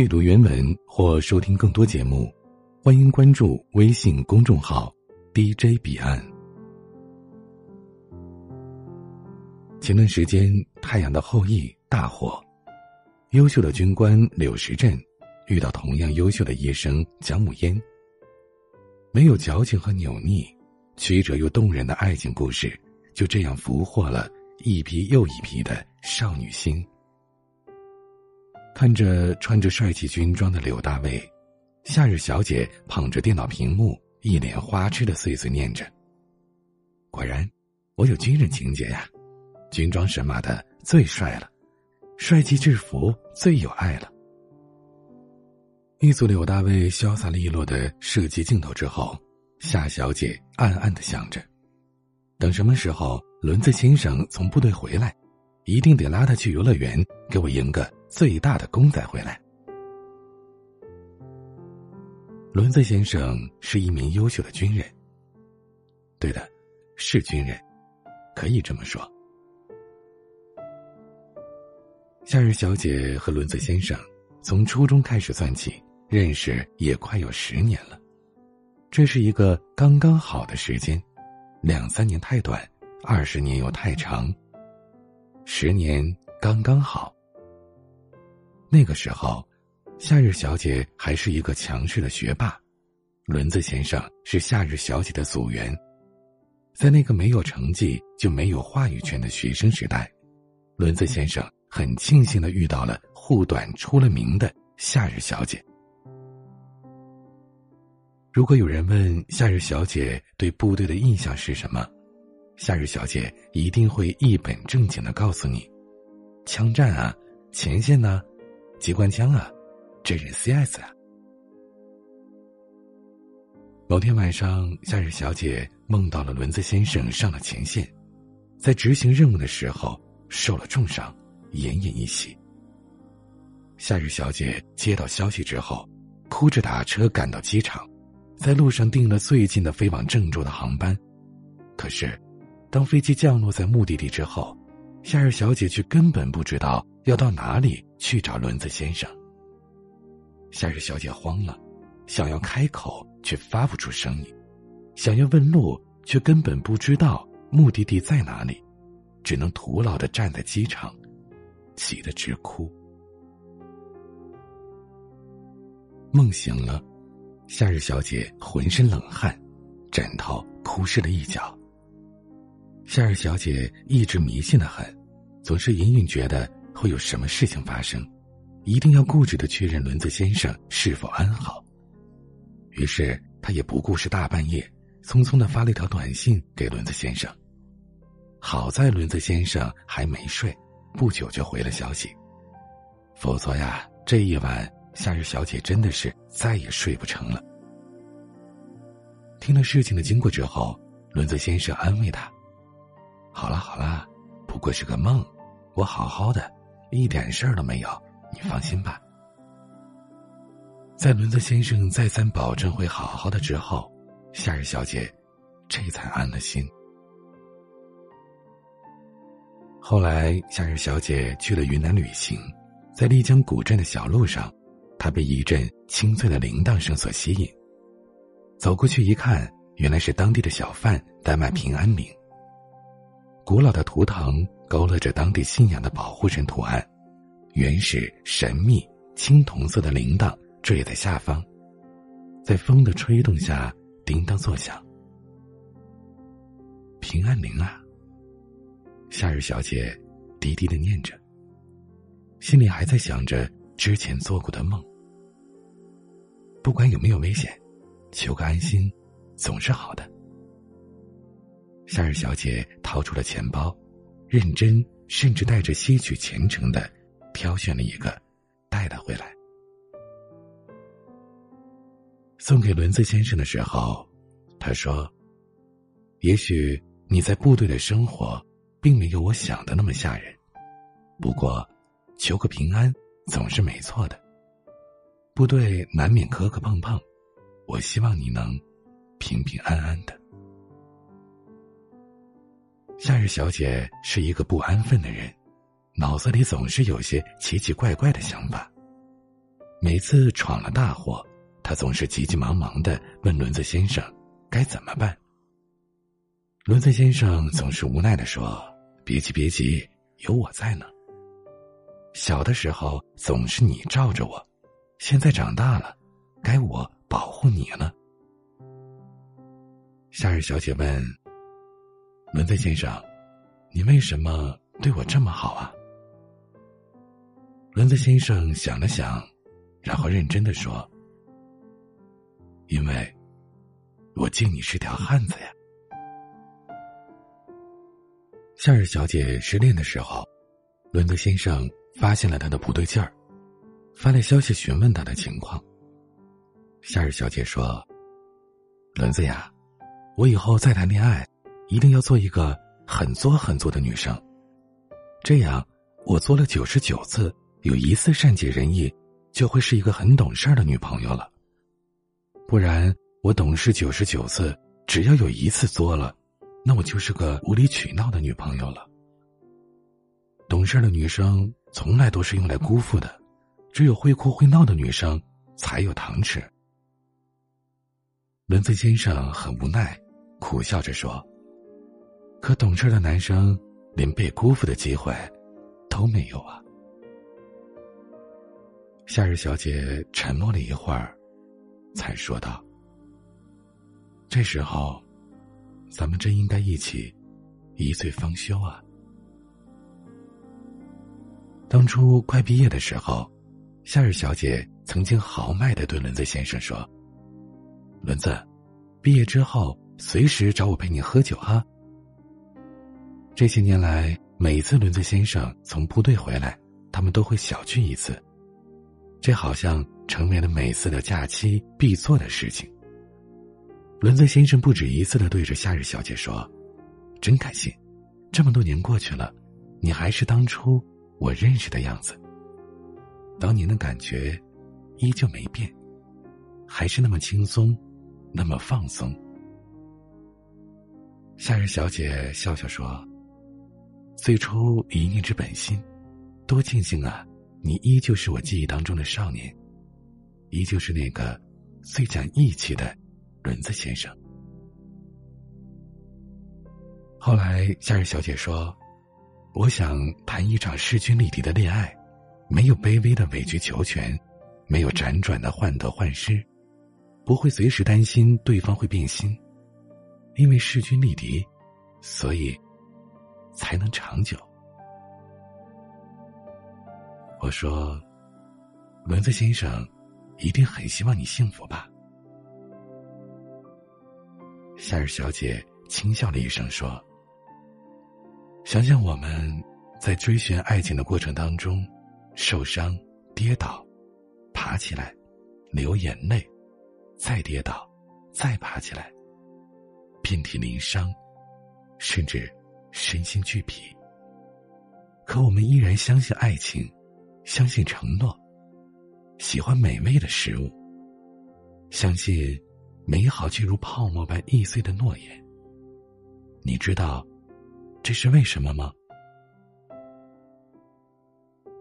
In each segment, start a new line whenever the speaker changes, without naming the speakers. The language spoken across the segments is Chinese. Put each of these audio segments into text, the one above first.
阅读原文或收听更多节目，欢迎关注微信公众号 “DJ 彼岸”。前段时间，《太阳的后裔》大火，优秀的军官柳时镇遇到同样优秀的医生蒋母烟，没有矫情和扭捏，曲折又动人的爱情故事就这样俘获了一批又一批的少女心。看着穿着帅气军装的柳大卫，夏日小姐捧着电脑屏幕，一脸花痴的碎碎念着：“果然，我有军人情节呀，军装神马的最帅了，帅气制服最有爱了。”一组柳大卫潇洒利落的射击镜头之后，夏小姐暗暗的想着：等什么时候轮子先生从部队回来，一定得拉他去游乐园，给我赢个。最大的公仔回来。轮子先生是一名优秀的军人。对的，是军人，可以这么说。夏日小姐和轮子先生从初中开始算起，认识也快有十年了。这是一个刚刚好的时间，两三年太短，二十年又太长，十年刚刚好。那个时候，夏日小姐还是一个强势的学霸，轮子先生是夏日小姐的组员。在那个没有成绩就没有话语权的学生时代，轮子先生很庆幸的遇到了护短出了名的夏日小姐。如果有人问夏日小姐对部队的印象是什么，夏日小姐一定会一本正经的告诉你：枪战啊，前线呢。机关枪啊，真人 CS 啊！某天晚上，夏日小姐梦到了轮子先生上了前线，在执行任务的时候受了重伤，奄奄一息。夏日小姐接到消息之后，哭着打车赶到机场，在路上订了最近的飞往郑州的航班。可是，当飞机降落在目的地之后，夏日小姐却根本不知道要到哪里去找轮子先生。夏日小姐慌了，想要开口却发不出声音，想要问路却根本不知道目的地在哪里，只能徒劳的站在机场，急得直哭。梦醒了，夏日小姐浑身冷汗，枕头哭湿了一角。夏日小姐一直迷信的很，总是隐隐觉得会有什么事情发生，一定要固执的确认轮子先生是否安好。于是她也不顾是大半夜，匆匆的发了一条短信给轮子先生。好在轮子先生还没睡，不久就回了消息。否则呀，这一晚夏日小姐真的是再也睡不成了。听了事情的经过之后，轮子先生安慰她。好了好了，不过是个梦，我好好的，一点事儿都没有，你放心吧。在轮子先生再三保证会好好的之后，夏日小姐这才安了心。后来，夏日小姐去了云南旅行，在丽江古镇的小路上，她被一阵清脆的铃铛声所吸引，走过去一看，原来是当地的小贩在卖平安铃。古老的图腾勾勒着当地信仰的保护神图案，原始神秘青铜色的铃铛坠在下方，在风的吹动下叮当作响。平安铃啊，夏日小姐低低的念着，心里还在想着之前做过的梦。不管有没有危险，求个安心，总是好的。夏日小姐掏出了钱包，认真甚至带着些许虔诚的挑选了一个，带了回来。送给轮子先生的时候，他说：“也许你在部队的生活并没有我想的那么吓人，不过求个平安总是没错的。部队难免磕磕碰碰，我希望你能平平安安的。”夏日小姐是一个不安分的人，脑子里总是有些奇奇怪怪的想法。每次闯了大祸，她总是急急忙忙的问轮子先生该怎么办。轮子先生总是无奈的说：“别急，别急，有我在呢。小的时候总是你罩着我，现在长大了，该我保护你了。”夏日小姐问：“轮子先生，你为什么对我这么好啊？”轮子先生想了想，然后认真的说：“因为，我敬你是条汉子呀。”夏日小姐失恋的时候，伦德先生发现了她的不对劲儿，发来消息询问她的情况。夏日小姐说：“轮子呀，我以后再谈恋爱，一定要做一个很作很作的女生，这样我做了九十九次。”有一次善解人意，就会是一个很懂事的女朋友了。不然，我懂事九十九次，只要有一次作了，那我就是个无理取闹的女朋友了。懂事的女生从来都是用来辜负的，只有会哭会闹的女生才有糖吃。轮子先生很无奈，苦笑着说：“可懂事的男生连被辜负的机会都没有啊。”夏日小姐沉默了一会儿，才说道：“这时候，咱们真应该一起一醉方休啊！”当初快毕业的时候，夏日小姐曾经豪迈的对轮子先生说：“轮子，毕业之后随时找我陪你喝酒哈。”这些年来，每次轮子先生从部队回来，他们都会小聚一次。这好像成为了每次的假期必做的事情。轮子先生不止一次的对着夏日小姐说：“真开心，这么多年过去了，你还是当初我认识的样子。当年的感觉依旧没变，还是那么轻松，那么放松。”夏日小姐笑笑说：“最初一念之本心，多庆幸啊！”你依旧是我记忆当中的少年，依旧是那个最讲义气的轮子先生。后来，夏日小姐说：“我想谈一场势均力敌的恋爱，没有卑微的委曲求全，没有辗转的患得患失，不会随时担心对方会变心，因为势均力敌，所以才能长久。”我说：“轮子先生，一定很希望你幸福吧？”夏日小姐轻笑了一声说：“想想我们在追寻爱情的过程当中，受伤、跌倒、爬起来、流眼泪，再跌倒，再爬起来，遍体鳞伤，甚至身心俱疲。可我们依然相信爱情。”相信承诺，喜欢美味的食物，相信美好却如泡沫般易碎的诺言。你知道这是为什么吗？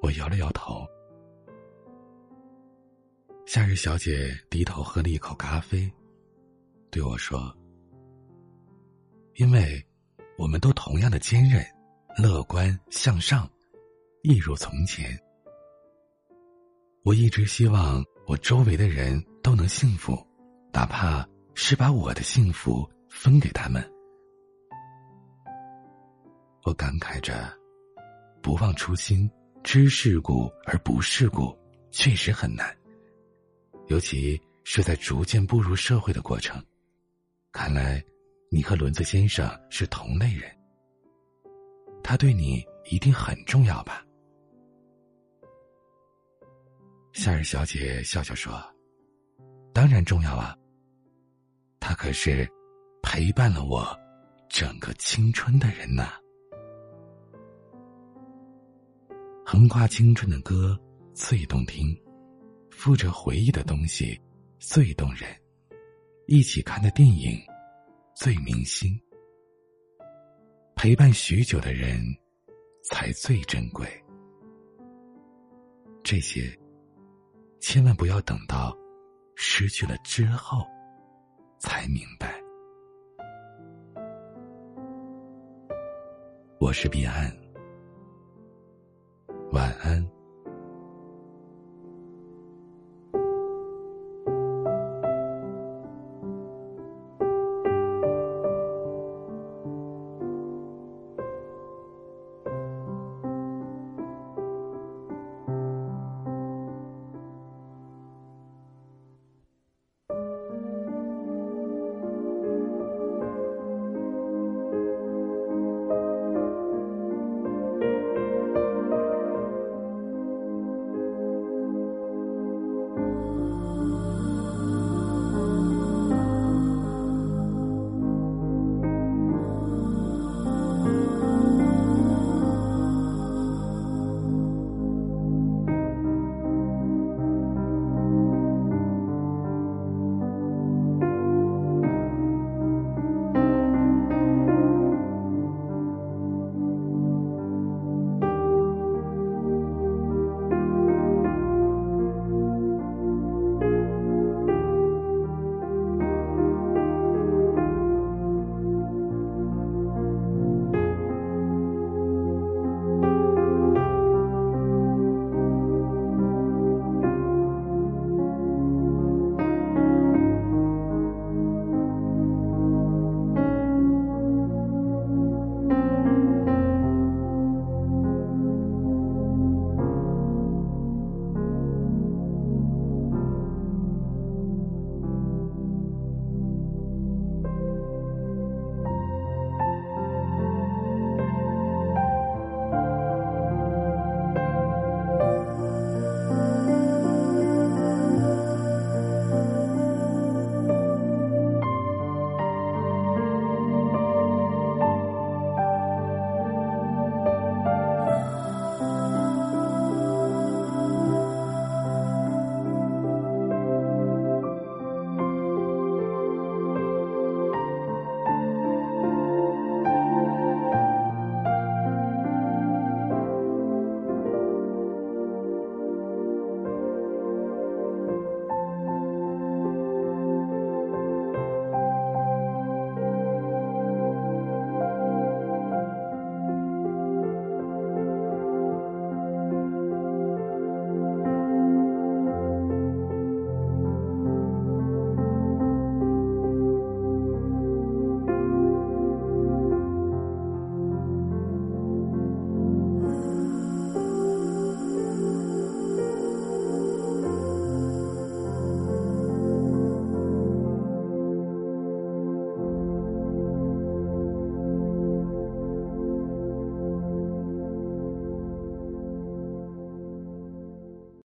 我摇了摇头。夏日小姐低头喝了一口咖啡，对我说：“因为我们都同样的坚韧、乐观、向上，一如从前。”我一直希望我周围的人都能幸福，哪怕是把我的幸福分给他们。我感慨着，不忘初心，知世故而不世故，确实很难，尤其是在逐渐步入社会的过程。看来，你和轮子先生是同类人，他对你一定很重要吧？夏日小姐笑笑说：“当然重要啊，他可是陪伴了我整个青春的人呐。横跨青春的歌最动听，附着回忆的东西最动人，一起看的电影最明心，陪伴许久的人才最珍贵。这些。”千万不要等到失去了之后才明白。我是彼岸，晚安。